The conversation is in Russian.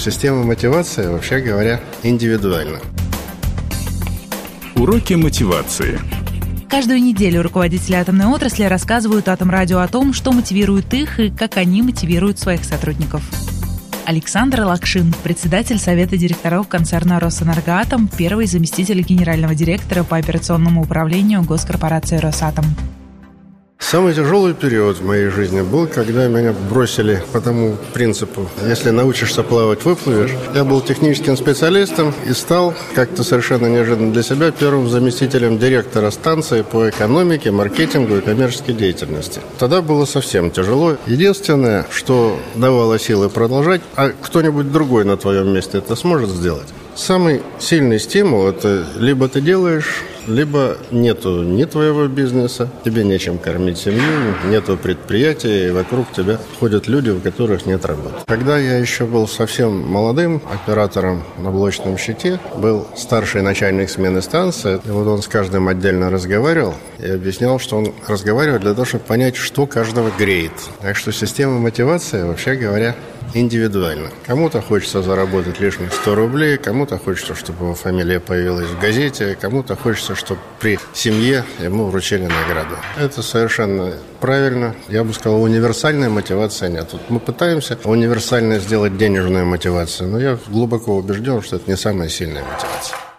Система мотивации, вообще говоря, индивидуальна. Уроки мотивации. Каждую неделю руководители атомной отрасли рассказывают Атомрадио о том, что мотивирует их и как они мотивируют своих сотрудников. Александр Лакшин, председатель Совета директоров концерна «Росэнергоатом», первый заместитель генерального директора по операционному управлению госкорпорации «Росатом». Самый тяжелый период в моей жизни был, когда меня бросили по тому принципу, если научишься плавать, выплывешь. Я был техническим специалистом и стал, как-то совершенно неожиданно для себя, первым заместителем директора станции по экономике, маркетингу и коммерческой деятельности. Тогда было совсем тяжело. Единственное, что давало силы продолжать, а кто-нибудь другой на твоем месте это сможет сделать? Самый сильный стимул – это либо ты делаешь, либо нету ни твоего бизнеса, тебе нечем кормить семью, нету предприятия, и вокруг тебя ходят люди, у которых нет работы. Когда я еще был совсем молодым оператором на блочном щите, был старший начальник смены станции, и вот он с каждым отдельно разговаривал и объяснял, что он разговаривает для того, чтобы понять, что каждого греет. Так что система мотивации, вообще говоря, индивидуально. Кому-то хочется заработать лишних 100 рублей, кому-то хочется, чтобы его фамилия появилась в газете, кому-то хочется, чтобы при семье ему вручили награду. Это совершенно правильно. Я бы сказал, универсальной мотивации нет. Тут мы пытаемся универсально сделать денежную мотивацию, но я глубоко убежден, что это не самая сильная мотивация.